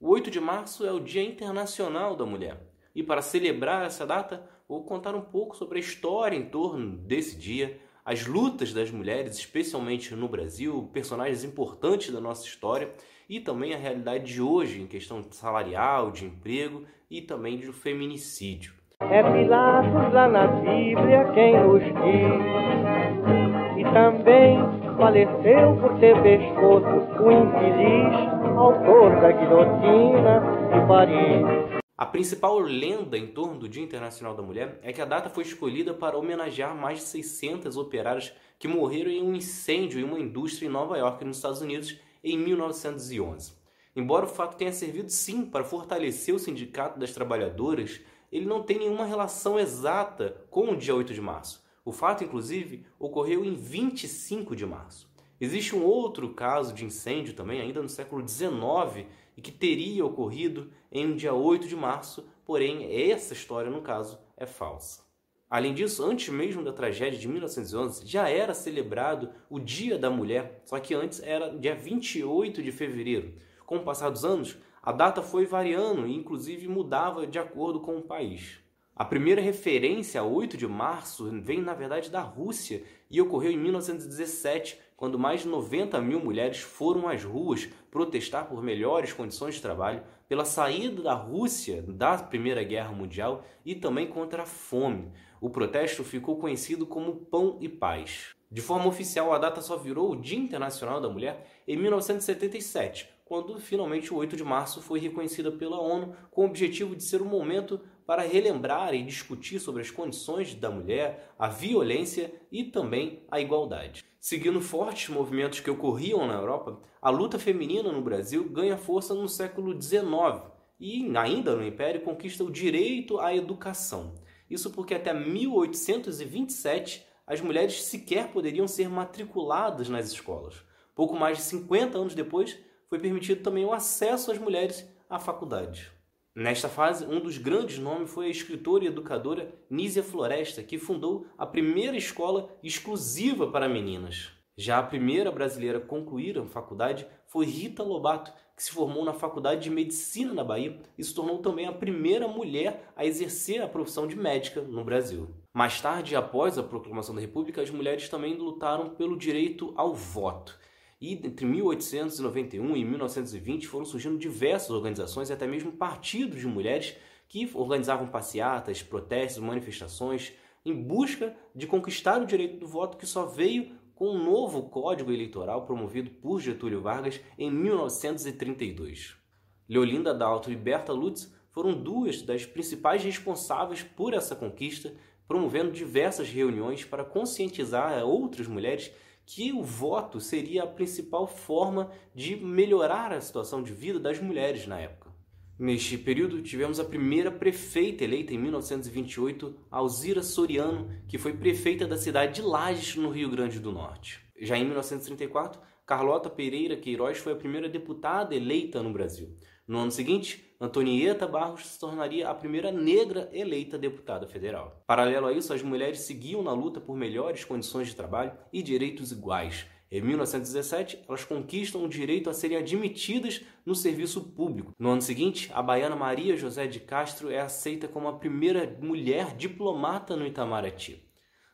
O 8 de março é o Dia Internacional da Mulher. E para celebrar essa data, vou contar um pouco sobre a história em torno desse dia, as lutas das mulheres, especialmente no Brasil, personagens importantes da nossa história e também a realidade de hoje em questão salarial, de emprego e também do feminicídio. É Pilatos lá na Bíblia quem nos diz. E também faleceu por ter pescoço o infeliz da guilhotina de Paris. A principal lenda em torno do Dia Internacional da Mulher é que a data foi escolhida para homenagear mais de 600 operárias que morreram em um incêndio em uma indústria em Nova York, nos Estados Unidos, em 1911. Embora o fato tenha servido sim para fortalecer o Sindicato das Trabalhadoras, ele não tem nenhuma relação exata com o dia 8 de março. O fato, inclusive, ocorreu em 25 de março. Existe um outro caso de incêndio também, ainda no século XIX, e que teria ocorrido em um dia 8 de março, porém essa história, no caso, é falsa. Além disso, antes mesmo da tragédia de 1911, já era celebrado o Dia da Mulher, só que antes era dia 28 de fevereiro. Com o passar dos anos, a data foi variando e inclusive mudava de acordo com o país. A primeira referência a 8 de março vem, na verdade, da Rússia e ocorreu em 1917, quando mais de 90 mil mulheres foram às ruas protestar por melhores condições de trabalho, pela saída da Rússia da Primeira Guerra Mundial e também contra a fome. O protesto ficou conhecido como Pão e Paz. De forma oficial, a data só virou o Dia Internacional da Mulher em 1977, quando finalmente o 8 de março foi reconhecida pela ONU com o objetivo de ser um momento para relembrar e discutir sobre as condições da mulher, a violência e também a igualdade. Seguindo fortes movimentos que ocorriam na Europa, a luta feminina no Brasil ganha força no século XIX e, ainda no Império, conquista o direito à educação. Isso porque até 1827 as mulheres sequer poderiam ser matriculadas nas escolas. Pouco mais de 50 anos depois, foi permitido também o acesso às mulheres à faculdade. Nesta fase, um dos grandes nomes foi a escritora e educadora Nízia Floresta, que fundou a primeira escola exclusiva para meninas. Já a primeira brasileira a concluir a faculdade foi Rita Lobato, que se formou na Faculdade de Medicina na Bahia e se tornou também a primeira mulher a exercer a profissão de médica no Brasil. Mais tarde, após a proclamação da República, as mulheres também lutaram pelo direito ao voto. E entre 1891 e 1920 foram surgindo diversas organizações e até mesmo partidos de mulheres que organizavam passeatas, protestos, manifestações em busca de conquistar o direito do voto que só veio com um novo Código Eleitoral promovido por Getúlio Vargas em 1932. Leolinda Dalto e Berta Lutz foram duas das principais responsáveis por essa conquista, promovendo diversas reuniões para conscientizar outras mulheres que o voto seria a principal forma de melhorar a situação de vida das mulheres na época. Neste período, tivemos a primeira prefeita eleita em 1928, Alzira Soriano, que foi prefeita da cidade de Lages, no Rio Grande do Norte. Já em 1934, Carlota Pereira Queiroz foi a primeira deputada eleita no Brasil. No ano seguinte, Antonieta Barros se tornaria a primeira negra eleita deputada federal. Paralelo a isso, as mulheres seguiam na luta por melhores condições de trabalho e direitos iguais. Em 1917, elas conquistam o direito a serem admitidas no serviço público. No ano seguinte, a baiana Maria José de Castro é aceita como a primeira mulher diplomata no Itamaraty.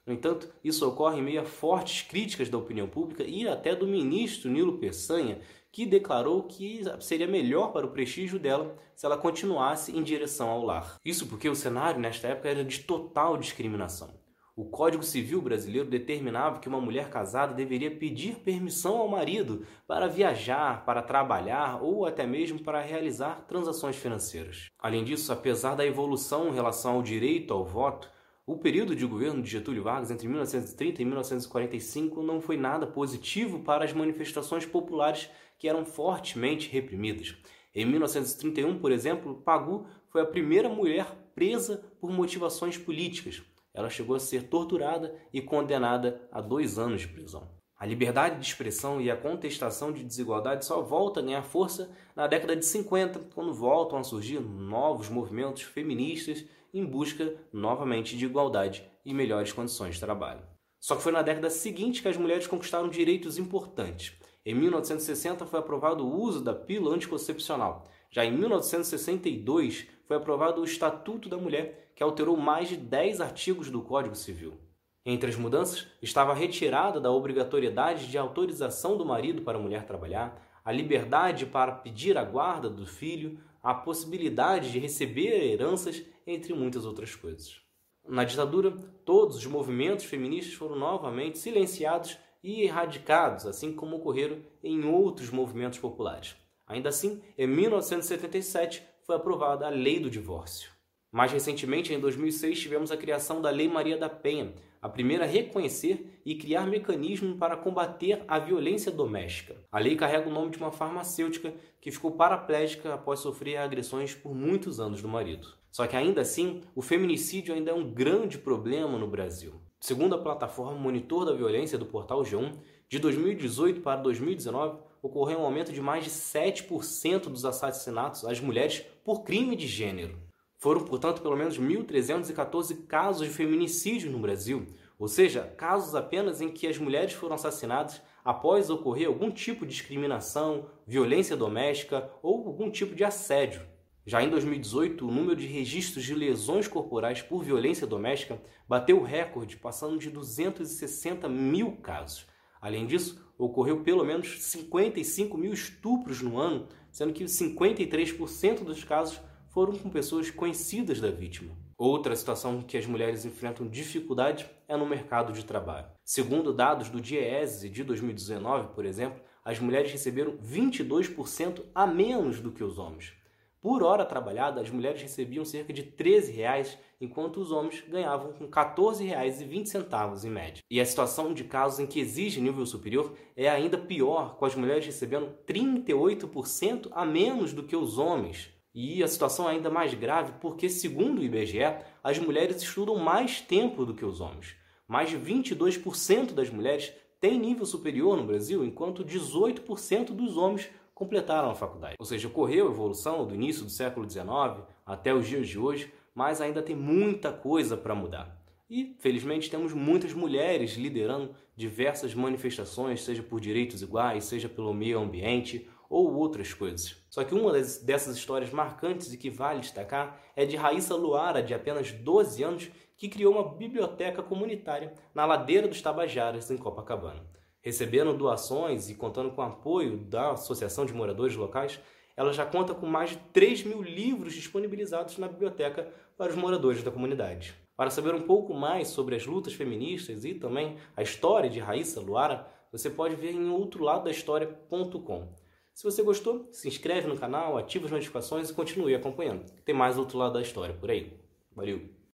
No entanto, isso ocorre em meio a fortes críticas da opinião pública e até do ministro Nilo Peçanha, que declarou que seria melhor para o prestígio dela se ela continuasse em direção ao lar. Isso porque o cenário nesta época era de total discriminação. O Código Civil brasileiro determinava que uma mulher casada deveria pedir permissão ao marido para viajar, para trabalhar ou até mesmo para realizar transações financeiras. Além disso, apesar da evolução em relação ao direito ao voto, o período de governo de Getúlio Vargas entre 1930 e 1945 não foi nada positivo para as manifestações populares que eram fortemente reprimidas. Em 1931, por exemplo, Pagu foi a primeira mulher presa por motivações políticas. Ela chegou a ser torturada e condenada a dois anos de prisão. A liberdade de expressão e a contestação de desigualdade só volta a ganhar força na década de 50, quando voltam a surgir novos movimentos feministas em busca novamente de igualdade e melhores condições de trabalho. Só que foi na década seguinte que as mulheres conquistaram direitos importantes. Em 1960 foi aprovado o uso da pílula anticoncepcional. Já em 1962 foi aprovado o Estatuto da Mulher, que alterou mais de 10 artigos do Código Civil. Entre as mudanças estava a retirada da obrigatoriedade de autorização do marido para a mulher trabalhar, a liberdade para pedir a guarda do filho, a possibilidade de receber heranças, entre muitas outras coisas. Na ditadura, todos os movimentos feministas foram novamente silenciados e erradicados, assim como ocorreram em outros movimentos populares. Ainda assim, em 1977 foi aprovada a Lei do Divórcio. Mais recentemente, em 2006, tivemos a criação da Lei Maria da Penha, a primeira reconhecer e criar mecanismos para combater a violência doméstica. A lei carrega o nome de uma farmacêutica que ficou paraplégica após sofrer agressões por muitos anos do marido. Só que ainda assim, o feminicídio ainda é um grande problema no Brasil. Segundo a plataforma Monitor da Violência do portal G1, de 2018 para 2019 ocorreu um aumento de mais de 7% dos assassinatos às mulheres por crime de gênero. Foram, portanto, pelo menos 1.314 casos de feminicídio no Brasil, ou seja, casos apenas em que as mulheres foram assassinadas após ocorrer algum tipo de discriminação, violência doméstica ou algum tipo de assédio. Já em 2018, o número de registros de lesões corporais por violência doméstica bateu o recorde, passando de 260 mil casos. Além disso, ocorreu pelo menos 55 mil estupros no ano, sendo que 53% dos casos foram com pessoas conhecidas da vítima. Outra situação que as mulheres enfrentam dificuldade é no mercado de trabalho. Segundo dados do DIEESE de 2019, por exemplo, as mulheres receberam 22% a menos do que os homens. Por hora trabalhada, as mulheres recebiam cerca de 13 reais, enquanto os homens ganhavam com R$ 14,20 em média. E a situação de casos em que exige nível superior é ainda pior, com as mulheres recebendo 38% a menos do que os homens. E a situação é ainda mais grave porque, segundo o IBGE, as mulheres estudam mais tempo do que os homens. Mais de 22% das mulheres têm nível superior no Brasil, enquanto 18% dos homens completaram a faculdade. Ou seja, ocorreu a evolução do início do século XIX até os dias de hoje, mas ainda tem muita coisa para mudar. E, felizmente, temos muitas mulheres liderando diversas manifestações, seja por direitos iguais, seja pelo meio ambiente ou outras coisas. Só que uma dessas histórias marcantes e que vale destacar é de Raíssa Luara, de apenas 12 anos, que criou uma biblioteca comunitária na ladeira dos Tabajaras, em Copacabana. Recebendo doações e contando com apoio da Associação de Moradores Locais, ela já conta com mais de 3 mil livros disponibilizados na biblioteca para os moradores da comunidade. Para saber um pouco mais sobre as lutas feministas e também a história de Raíssa Luara, você pode ver em outroladodahistoria.com. Se você gostou, se inscreve no canal, ativa as notificações e continue acompanhando. Tem mais outro lado da história por aí. Valeu!